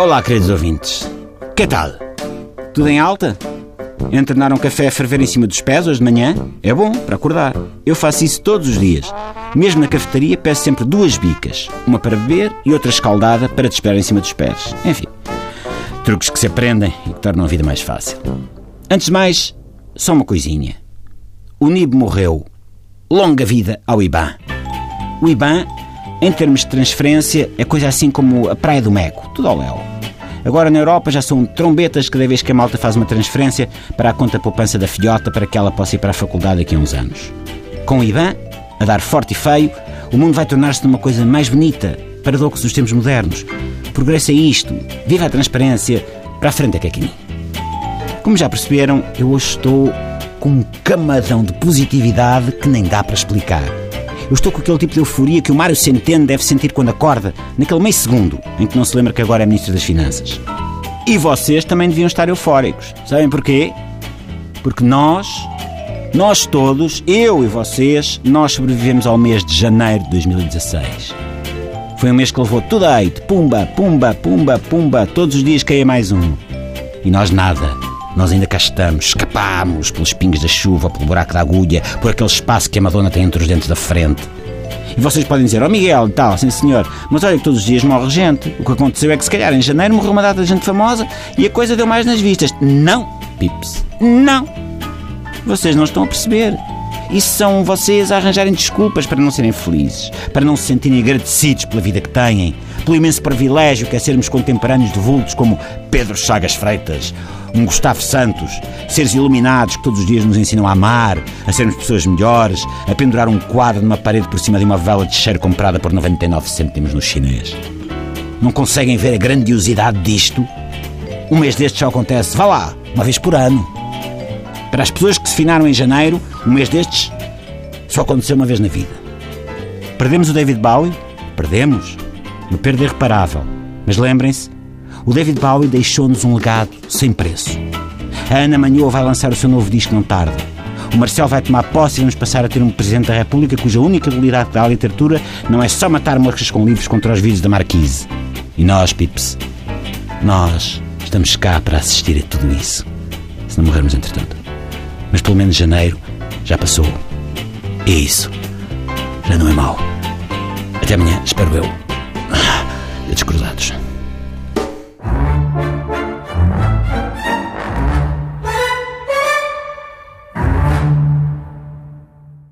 Olá, queridos ouvintes. Que tal? Tudo em alta? Entrenar um café a ferver em cima dos pés hoje de manhã? É bom para acordar. Eu faço isso todos os dias. Mesmo na cafetaria, peço sempre duas bicas. Uma para beber e outra escaldada para te esperar em cima dos pés. Enfim, truques que se aprendem e que tornam a vida mais fácil. Antes de mais, só uma coisinha. O NIB morreu. Longa vida ao IBAN. O IBAN, em termos de transferência, é coisa assim como a Praia do Meco. Tudo ao léu. Agora na Europa já são trombetas cada vez que a malta faz uma transferência para a conta poupança da filhota para que ela possa ir para a faculdade daqui a uns anos. Com o IBAN, a dar forte e feio, o mundo vai tornar-se numa coisa mais bonita, paradoxo dos tempos modernos. Progresso é isto, viva a transparência, para a frente é que é caminho. Como já perceberam, eu hoje estou com um camadão de positividade que nem dá para explicar. Eu estou com aquele tipo de euforia que o Mário Centeno deve sentir quando acorda, naquele meio segundo em que não se lembra que agora é Ministro das Finanças. E vocês também deviam estar eufóricos. Sabem porquê? Porque nós, nós todos, eu e vocês, nós sobrevivemos ao mês de janeiro de 2016. Foi um mês que levou tudo a pumba, pumba, pumba, pumba, todos os dias caía mais um. E nós nada. Nós ainda cá estamos, escapámos pelos pingos da chuva, pelo buraco da agulha, por aquele espaço que a Madonna tem entre os dentes da frente. E vocês podem dizer, ó oh Miguel, tal, sim senhor, mas olha que todos os dias morre gente. O que aconteceu é que se calhar em janeiro morreu uma data de gente famosa e a coisa deu mais nas vistas. Não, Pips, não. Vocês não estão a perceber. Isso são vocês a arranjarem desculpas para não serem felizes, para não se sentirem agradecidos pela vida que têm, pelo imenso privilégio que é sermos contemporâneos de vultos como Pedro Chagas Freitas, um Gustavo Santos, seres iluminados que todos os dias nos ensinam a amar, a sermos pessoas melhores, a pendurar um quadro numa parede por cima de uma vela de cheiro comprada por 99 cêntimos no chinês. Não conseguem ver a grandiosidade disto? Um mês destes só acontece, vá lá, uma vez por ano. Para as pessoas que se finaram em janeiro, um mês destes só aconteceu uma vez na vida. Perdemos o David Bowie? Perdemos. Uma perda irreparável. Mas lembrem-se, o David Bowie deixou-nos um legado sem preço. A Ana Manhoa vai lançar o seu novo disco não tarda. O Marcel vai tomar posse e vamos passar a ter um Presidente da República cuja única habilidade da literatura não é só matar morcas com livros contra os vídeos da Marquise. E nós, Pips, nós estamos cá para assistir a tudo isso. Se não morrermos entretanto mas pelo menos janeiro já passou. E isso já não é mau. Até amanhã, espero eu. Descruzados.